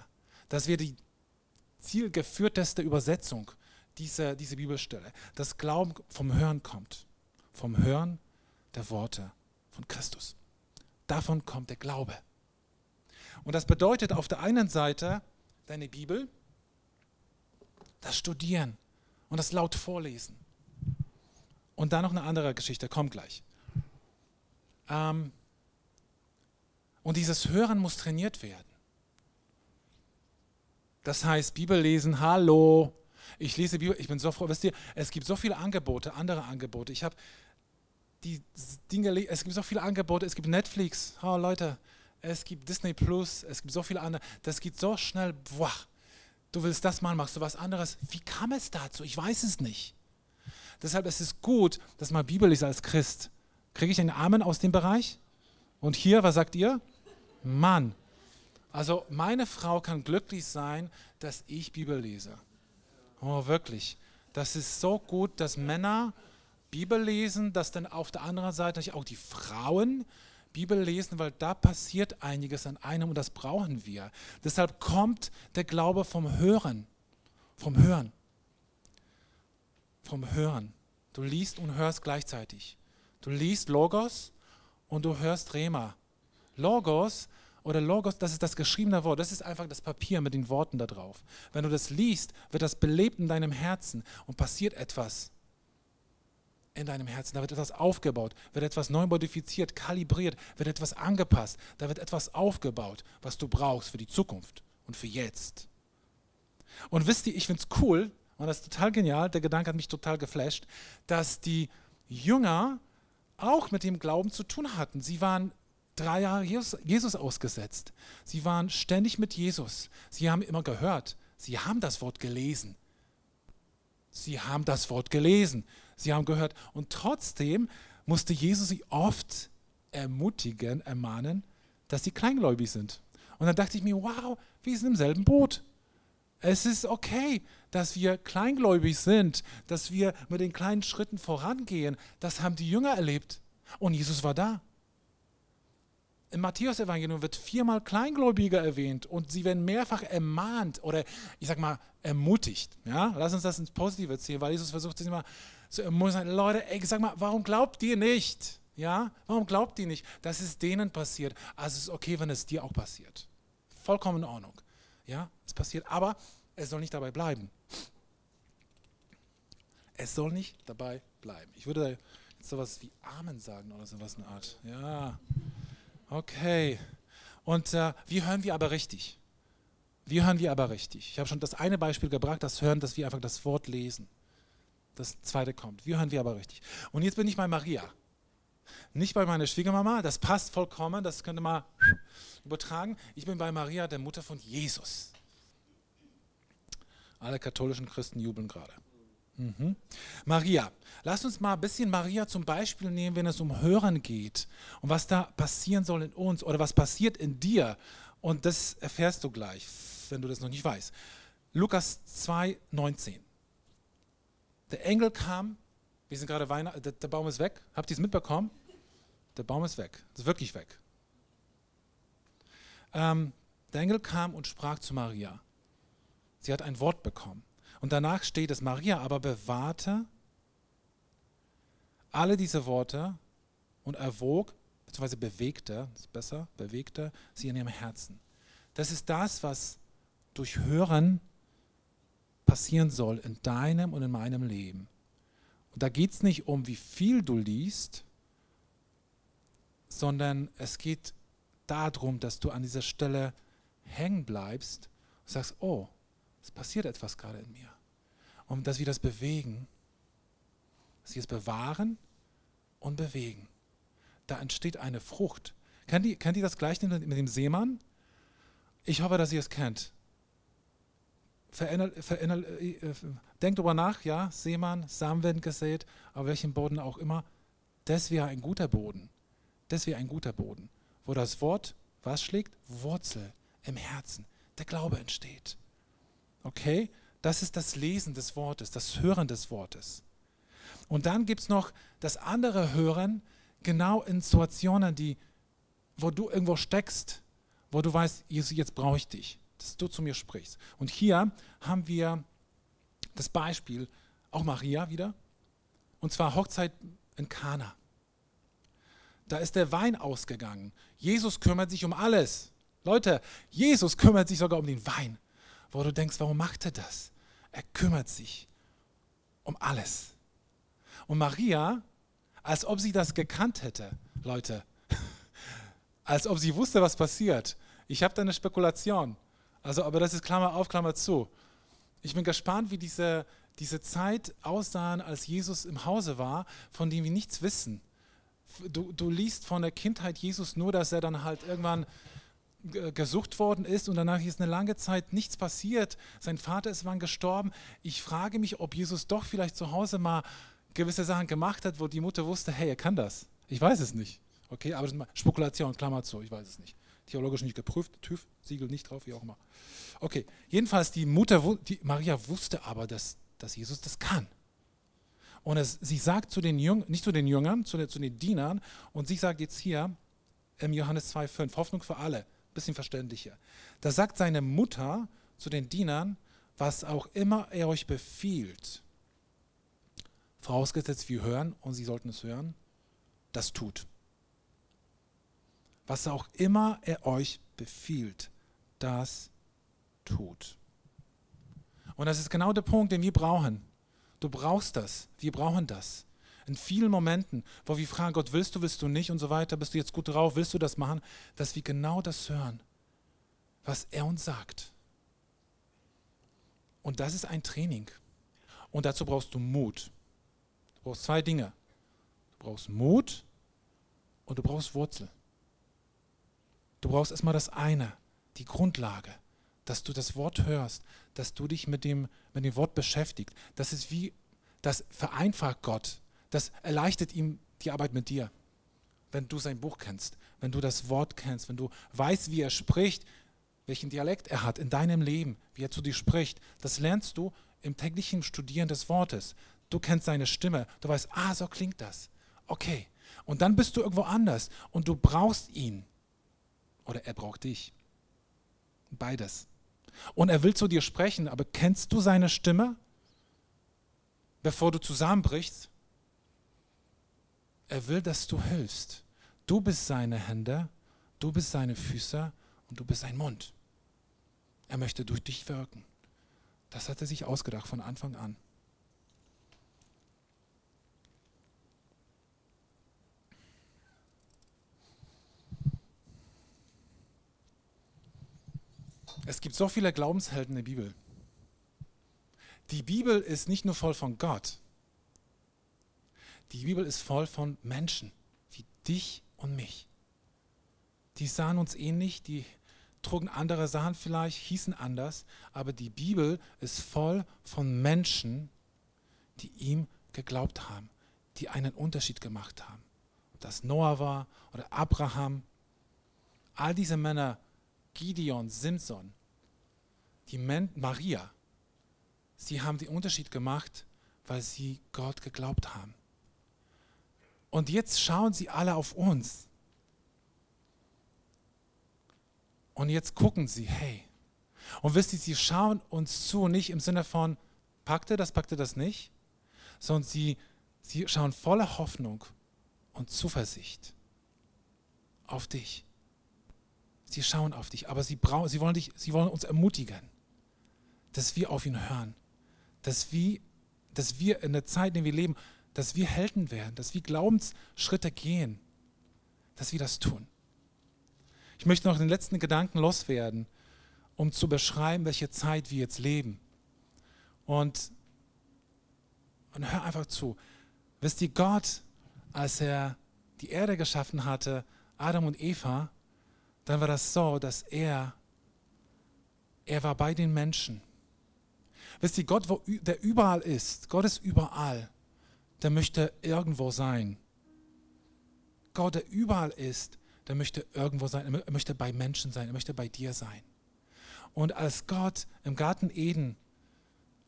Das wäre die zielgeführteste Übersetzung dieser, dieser Bibelstelle. Das Glauben vom Hören kommt. Vom Hören der Worte von Christus. Davon kommt der Glaube. Und das bedeutet auf der einen Seite deine Bibel, das Studieren und das laut vorlesen. Und dann noch eine andere Geschichte, kommt gleich. Ähm, und dieses Hören muss trainiert werden. Das heißt, Bibel lesen, hallo, ich lese Bibel, ich bin so froh, wisst ihr, es gibt so viele Angebote, andere Angebote. Ich habe die Dinge, es gibt so viele Angebote, es gibt Netflix, oh Leute, es gibt Disney Plus, es gibt so viele andere. Das geht so schnell. Boah, du willst das mal, machst du was anderes. Wie kam es dazu? Ich weiß es nicht. Deshalb ist es gut, dass man Bibel liest als Christ. Kriege ich einen Amen aus dem Bereich? Und hier, was sagt ihr? Mann. Also meine Frau kann glücklich sein, dass ich Bibel lese. Oh, wirklich. Das ist so gut, dass Männer Bibel lesen, dass dann auf der anderen Seite auch die Frauen Bibel lesen, weil da passiert einiges an einem und das brauchen wir. Deshalb kommt der Glaube vom Hören. Vom Hören. Vom Hören. Du liest und hörst gleichzeitig. Du liest Logos und du hörst Rema. Logos oder Logos, das ist das geschriebene Wort, das ist einfach das Papier mit den Worten da drauf. Wenn du das liest, wird das belebt in deinem Herzen und passiert etwas in deinem Herzen. Da wird etwas aufgebaut, wird etwas neu modifiziert, kalibriert, wird etwas angepasst. Da wird etwas aufgebaut, was du brauchst für die Zukunft und für jetzt. Und wisst ihr, ich finde es cool, und das ist total genial, der Gedanke hat mich total geflasht, dass die Jünger auch mit dem Glauben zu tun hatten. Sie waren drei Jahre Jesus ausgesetzt. Sie waren ständig mit Jesus. Sie haben immer gehört. Sie haben das Wort gelesen. Sie haben das Wort gelesen. Sie haben gehört. Und trotzdem musste Jesus sie oft ermutigen, ermahnen, dass sie kleingläubig sind. Und dann dachte ich mir, wow, wir sind im selben Boot. Es ist okay, dass wir kleingläubig sind, dass wir mit den kleinen Schritten vorangehen. Das haben die Jünger erlebt. Und Jesus war da. Im Matthäus-Evangelium wird viermal Kleingläubiger erwähnt und sie werden mehrfach ermahnt oder ich sag mal ermutigt. Ja? Lass uns das ins Positive ziehen, weil Jesus versucht es immer zu ermutigen. Leute, ey, sag mal, warum glaubt ihr nicht? Ja? Warum glaubt ihr nicht, dass es denen passiert? Also es ist okay, wenn es dir auch passiert. Vollkommen in Ordnung. Ja, es passiert, aber es soll nicht dabei bleiben. Es soll nicht dabei bleiben. Ich würde jetzt sowas wie Amen sagen oder sowas in der Art. Ja, okay. Und äh, wie hören wir aber richtig? Wie hören wir aber richtig? Ich habe schon das eine Beispiel gebracht, das Hören, dass wir einfach das Wort lesen. Das zweite kommt. Wie hören wir aber richtig? Und jetzt bin ich bei Maria. Nicht bei meiner Schwiegermama, das passt vollkommen, das könnte man übertragen. Ich bin bei Maria, der Mutter von Jesus. Alle katholischen Christen jubeln gerade. Mhm. Maria. Lass uns mal ein bisschen Maria zum Beispiel nehmen, wenn es um Hören geht und was da passieren soll in uns oder was passiert in dir. Und das erfährst du gleich, wenn du das noch nicht weißt. Lukas 2, 19. Der Engel kam, wir sind gerade Weihnachten, der, Baum ist weg. Habt ihr es mitbekommen? Der Baum ist weg. Ist wirklich weg. Ähm, der Engel kam und sprach zu Maria. Sie hat ein Wort bekommen. Und danach steht es, Maria aber bewahrte alle diese Worte und erwog, beziehungsweise bewegte, ist besser, bewegte sie in ihrem Herzen. Das ist das, was durch Hören passieren soll in deinem und in meinem Leben. Und da geht es nicht um, wie viel du liest, sondern es geht darum, dass du an dieser Stelle hängen bleibst und sagst, oh, es passiert etwas gerade in mir. Und dass wir das bewegen, dass wir es bewahren und bewegen. Da entsteht eine Frucht. Kennt ihr, kennt ihr das Gleichnis mit dem Seemann? Ich hoffe, dass ihr es kennt. Verinner, verinner, äh, denkt darüber nach, ja, Seemann, werden gesät, auf welchem Boden auch immer. Das wäre ein guter Boden. Das wäre ein guter Boden, wo das Wort, was schlägt? Wurzel im Herzen. Der Glaube entsteht. Okay? Das ist das Lesen des Wortes, das Hören des Wortes. Und dann gibt es noch das andere Hören, genau in Situationen, die, wo du irgendwo steckst, wo du weißt, Jesus, jetzt brauche ich dich, dass du zu mir sprichst. Und hier haben wir das Beispiel, auch Maria wieder, und zwar Hochzeit in Kana. Da ist der Wein ausgegangen. Jesus kümmert sich um alles. Leute, Jesus kümmert sich sogar um den Wein wo du denkst, warum macht er das? Er kümmert sich um alles. Und Maria, als ob sie das gekannt hätte, Leute, als ob sie wusste, was passiert. Ich habe da eine Spekulation. Also, aber das ist Klammer auf, Klammer zu. Ich bin gespannt, wie diese, diese Zeit aussah, als Jesus im Hause war, von dem wir nichts wissen. Du, du liest von der Kindheit Jesus nur, dass er dann halt irgendwann gesucht worden ist und danach ist eine lange Zeit nichts passiert. Sein Vater ist wann gestorben. Ich frage mich, ob Jesus doch vielleicht zu Hause mal gewisse Sachen gemacht hat, wo die Mutter wusste, hey, er kann das. Ich weiß es nicht. Okay, aber Spekulation, Klammer zu, ich weiß es nicht. Theologisch nicht geprüft, TÜV, Siegel nicht drauf, wie auch immer. Okay, jedenfalls die Mutter, die Maria wusste aber, dass, dass Jesus das kann. Und es, sie sagt zu den Jüngern, nicht zu den Jüngern, zu den, zu den Dienern, und sie sagt jetzt hier im Johannes 2,5, Hoffnung für alle bisschen verständlicher. Da sagt seine Mutter zu den Dienern, was auch immer er euch befiehlt, vorausgesetzt wir hören und sie sollten es hören, das tut. Was auch immer er euch befiehlt, das tut. Und das ist genau der Punkt, den wir brauchen. Du brauchst das. Wir brauchen das. in vielen Momenten, wo wir fragen, Gott, willst du, willst du nicht und so weiter, bist du jetzt gut drauf, willst du das machen, dass wir genau das hören, was er uns sagt. Und das ist ein Training. Und dazu brauchst du Mut. Du brauchst zwei Dinge. Du brauchst Mut und du brauchst Wurzel. Du brauchst erstmal das eine, die Grundlage, dass du das Wort hörst, dass du dich mit dem, mit dem Wort beschäftigst. Das ist wie, das vereinfacht Gott. Das erleichtert ihm die Arbeit mit dir. Wenn du sein Buch kennst, wenn du das Wort kennst, wenn du weißt, wie er spricht, welchen Dialekt er hat in deinem Leben, wie er zu dir spricht, das lernst du im täglichen Studieren des Wortes. Du kennst seine Stimme, du weißt, ah, so klingt das. Okay. Und dann bist du irgendwo anders und du brauchst ihn. Oder er braucht dich. Beides. Und er will zu dir sprechen, aber kennst du seine Stimme, bevor du zusammenbrichst? Er will, dass du hilfst. Du bist seine Hände, du bist seine Füße und du bist sein Mund. Er möchte durch dich wirken. Das hat er sich ausgedacht von Anfang an. Es gibt so viele Glaubenshelden in der Bibel. Die Bibel ist nicht nur voll von Gott. Die Bibel ist voll von Menschen, wie dich und mich. Die sahen uns ähnlich, die trugen andere Sachen vielleicht, hießen anders, aber die Bibel ist voll von Menschen, die ihm geglaubt haben, die einen Unterschied gemacht haben. Ob das Noah war oder Abraham, all diese Männer, Gideon, Simson, die Men Maria, sie haben den Unterschied gemacht, weil sie Gott geglaubt haben. Und jetzt schauen sie alle auf uns. Und jetzt gucken sie, hey. Und wisst ihr, sie schauen uns zu, nicht im Sinne von, packte das, packte das nicht, sondern sie, sie schauen voller Hoffnung und Zuversicht auf dich. Sie schauen auf dich, aber sie, sie, wollen, dich, sie wollen uns ermutigen dass wir auf ihn hören, dass wir, dass wir in der Zeit, in der wir leben, dass wir Helden werden, dass wir Glaubensschritte gehen, dass wir das tun. Ich möchte noch den letzten Gedanken loswerden, um zu beschreiben, welche Zeit wir jetzt leben. Und, und hör einfach zu. Wisst ihr, Gott, als er die Erde geschaffen hatte, Adam und Eva, dann war das so, dass er, er war bei den Menschen. Wisst ihr, Gott, wo, der überall ist, Gott ist überall, der möchte irgendwo sein. Gott, der überall ist, der möchte irgendwo sein, er möchte bei Menschen sein, er möchte bei dir sein. Und als Gott im Garten Eden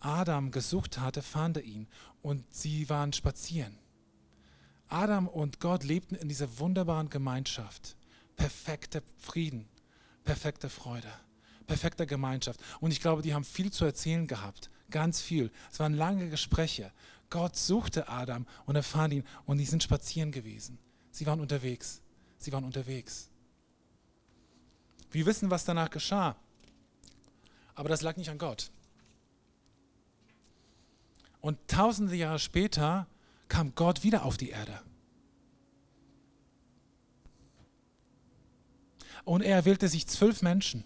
Adam gesucht hatte, fand er ihn und sie waren spazieren. Adam und Gott lebten in dieser wunderbaren Gemeinschaft. Perfekter Frieden, perfekte Freude perfekter Gemeinschaft. Und ich glaube, die haben viel zu erzählen gehabt. Ganz viel. Es waren lange Gespräche. Gott suchte Adam und er fand ihn und die sind spazieren gewesen. Sie waren unterwegs. Sie waren unterwegs. Wir wissen, was danach geschah. Aber das lag nicht an Gott. Und tausende Jahre später kam Gott wieder auf die Erde. Und er erwählte sich zwölf Menschen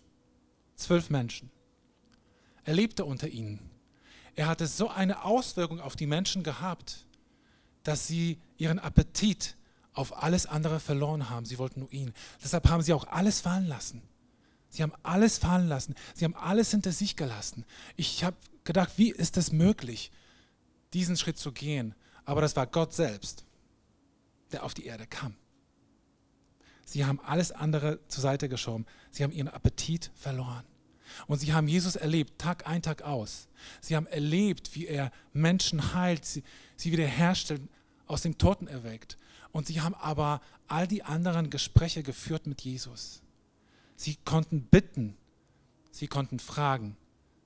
zwölf Menschen. Er lebte unter ihnen. Er hatte so eine Auswirkung auf die Menschen gehabt, dass sie ihren Appetit auf alles andere verloren haben. Sie wollten nur ihn. Deshalb haben sie auch alles fallen lassen. Sie haben alles fallen lassen. Sie haben alles hinter sich gelassen. Ich habe gedacht, wie ist es möglich, diesen Schritt zu gehen? Aber das war Gott selbst, der auf die Erde kam. Sie haben alles andere zur Seite geschoben. Sie haben ihren Appetit verloren. Und sie haben Jesus erlebt, Tag ein, Tag aus. Sie haben erlebt, wie er Menschen heilt, sie, sie wiederherstellt, aus dem Toten erweckt. Und sie haben aber all die anderen Gespräche geführt mit Jesus. Sie konnten bitten, sie konnten fragen,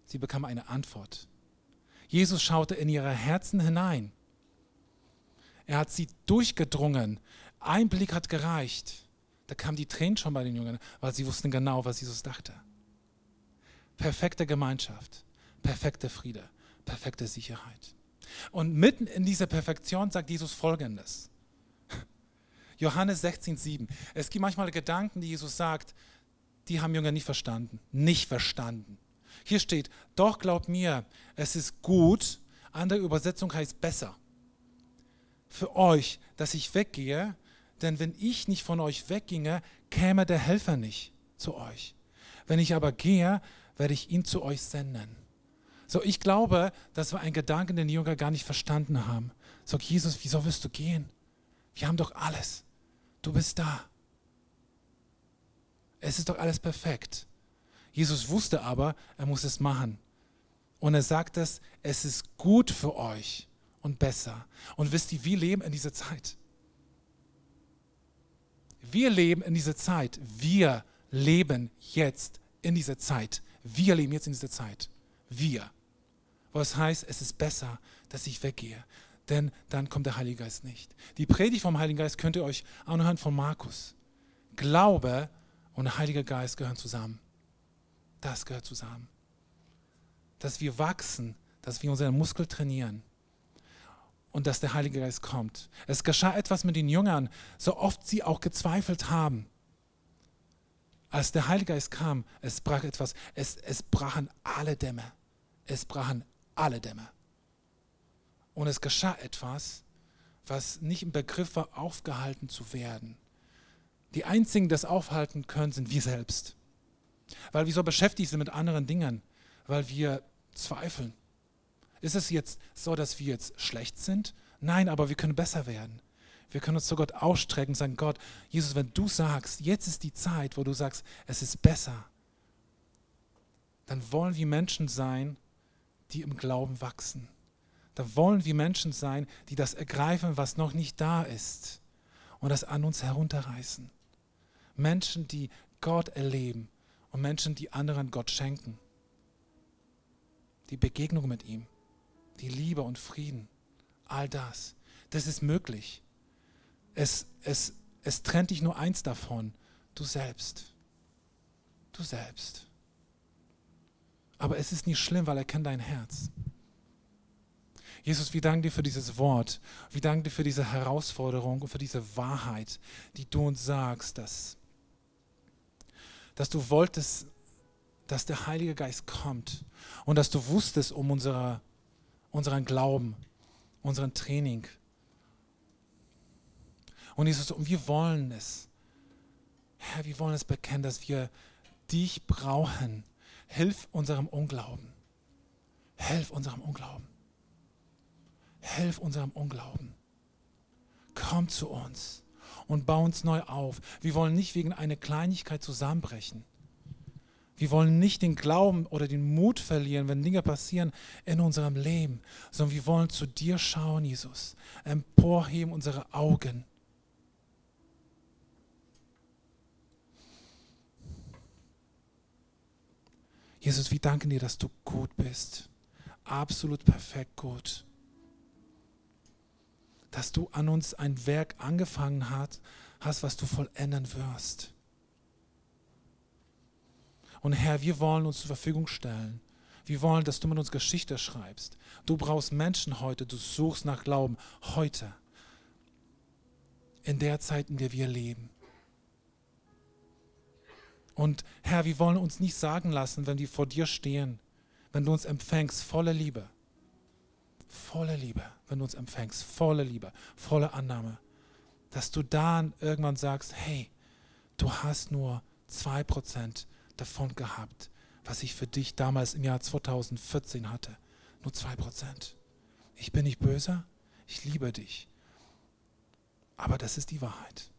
sie bekamen eine Antwort. Jesus schaute in ihre Herzen hinein. Er hat sie durchgedrungen. Ein Blick hat gereicht. Da kamen die Tränen schon bei den Jüngern, weil sie wussten genau, was Jesus dachte. Perfekte Gemeinschaft, perfekte Friede, perfekte Sicherheit. Und mitten in dieser Perfektion sagt Jesus Folgendes. Johannes 16, 7. Es gibt manchmal Gedanken, die Jesus sagt, die haben Jünger nicht verstanden. Nicht verstanden. Hier steht, doch glaubt mir, es ist gut, andere Übersetzung heißt besser, für euch, dass ich weggehe, denn wenn ich nicht von euch wegginge, käme der Helfer nicht zu euch. Wenn ich aber gehe, werde ich ihn zu euch senden. So, ich glaube, dass wir einen Gedanken, den die Jünger gar nicht verstanden haben. Sag, Jesus, wieso wirst du gehen? Wir haben doch alles. Du bist da. Es ist doch alles perfekt. Jesus wusste aber, er muss es machen. Und er sagt es, es ist gut für euch und besser. Und wisst ihr, wir leben in dieser Zeit. Wir leben in dieser Zeit. Wir leben jetzt in dieser Zeit. Wir leben jetzt in dieser Zeit. Wir. Was heißt, es ist besser, dass ich weggehe, denn dann kommt der Heilige Geist nicht. Die Predigt vom Heiligen Geist könnt ihr euch anhören von Markus. Glaube und der Heilige Geist gehören zusammen. Das gehört zusammen. Dass wir wachsen, dass wir unseren Muskel trainieren und dass der Heilige Geist kommt. Es geschah etwas mit den Jüngern, so oft sie auch gezweifelt haben. Als der Heilige Geist kam, es brach etwas, es, es brachen alle Dämme. Es brachen alle Dämme. Und es geschah etwas, was nicht im Begriff war, aufgehalten zu werden. Die einzigen, die das aufhalten können, sind wir selbst. Weil wir so beschäftigt sind mit anderen Dingen, weil wir zweifeln. Ist es jetzt so, dass wir jetzt schlecht sind? Nein, aber wir können besser werden. Wir können uns zu Gott ausstrecken und sagen, Gott, Jesus, wenn du sagst, jetzt ist die Zeit, wo du sagst, es ist besser, dann wollen wir Menschen sein, die im Glauben wachsen. Da wollen wir Menschen sein, die das ergreifen, was noch nicht da ist und das an uns herunterreißen. Menschen, die Gott erleben und Menschen, die anderen Gott schenken. Die Begegnung mit ihm, die Liebe und Frieden, all das, das ist möglich. Es, es, es trennt dich nur eins davon, du selbst. Du selbst. Aber es ist nicht schlimm, weil er kennt dein Herz. Jesus, wir danken dir für dieses Wort. Wir danken dir für diese Herausforderung und für diese Wahrheit, die du uns sagst, dass dass du wolltest, dass der Heilige Geist kommt und dass du wusstest um unsere, unseren Glauben, unseren Training. Und Jesus, und wir wollen es. Herr, wir wollen es bekennen, dass wir dich brauchen. Hilf unserem Unglauben. Hilf unserem Unglauben. Hilf unserem Unglauben. Komm zu uns und bau uns neu auf. Wir wollen nicht wegen einer Kleinigkeit zusammenbrechen. Wir wollen nicht den Glauben oder den Mut verlieren, wenn Dinge passieren in unserem Leben, sondern wir wollen zu dir schauen, Jesus. Emporheben unsere Augen. Jesus, wir danken dir, dass du gut bist. Absolut perfekt gut dass du an uns ein Werk angefangen hast, hast, was du vollenden wirst. Und Herr, wir wollen uns zur Verfügung stellen. Wir wollen, dass du mit uns Geschichte schreibst. Du brauchst Menschen heute, du suchst nach Glauben heute. In der Zeit, in der wir leben. Und Herr, wir wollen uns nicht sagen lassen, wenn wir vor dir stehen, wenn du uns empfängst, volle Liebe. Volle Liebe wenn du uns empfängst, volle Liebe, volle Annahme, dass du dann irgendwann sagst, hey, du hast nur 2% davon gehabt, was ich für dich damals im Jahr 2014 hatte. Nur 2%. Ich bin nicht böse, ich liebe dich. Aber das ist die Wahrheit.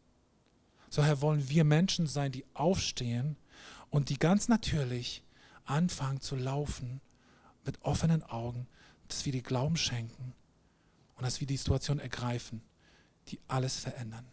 So, Herr, wollen wir Menschen sein, die aufstehen und die ganz natürlich anfangen zu laufen mit offenen Augen, dass wir die Glauben schenken und dass wir die Situation ergreifen, die alles verändern.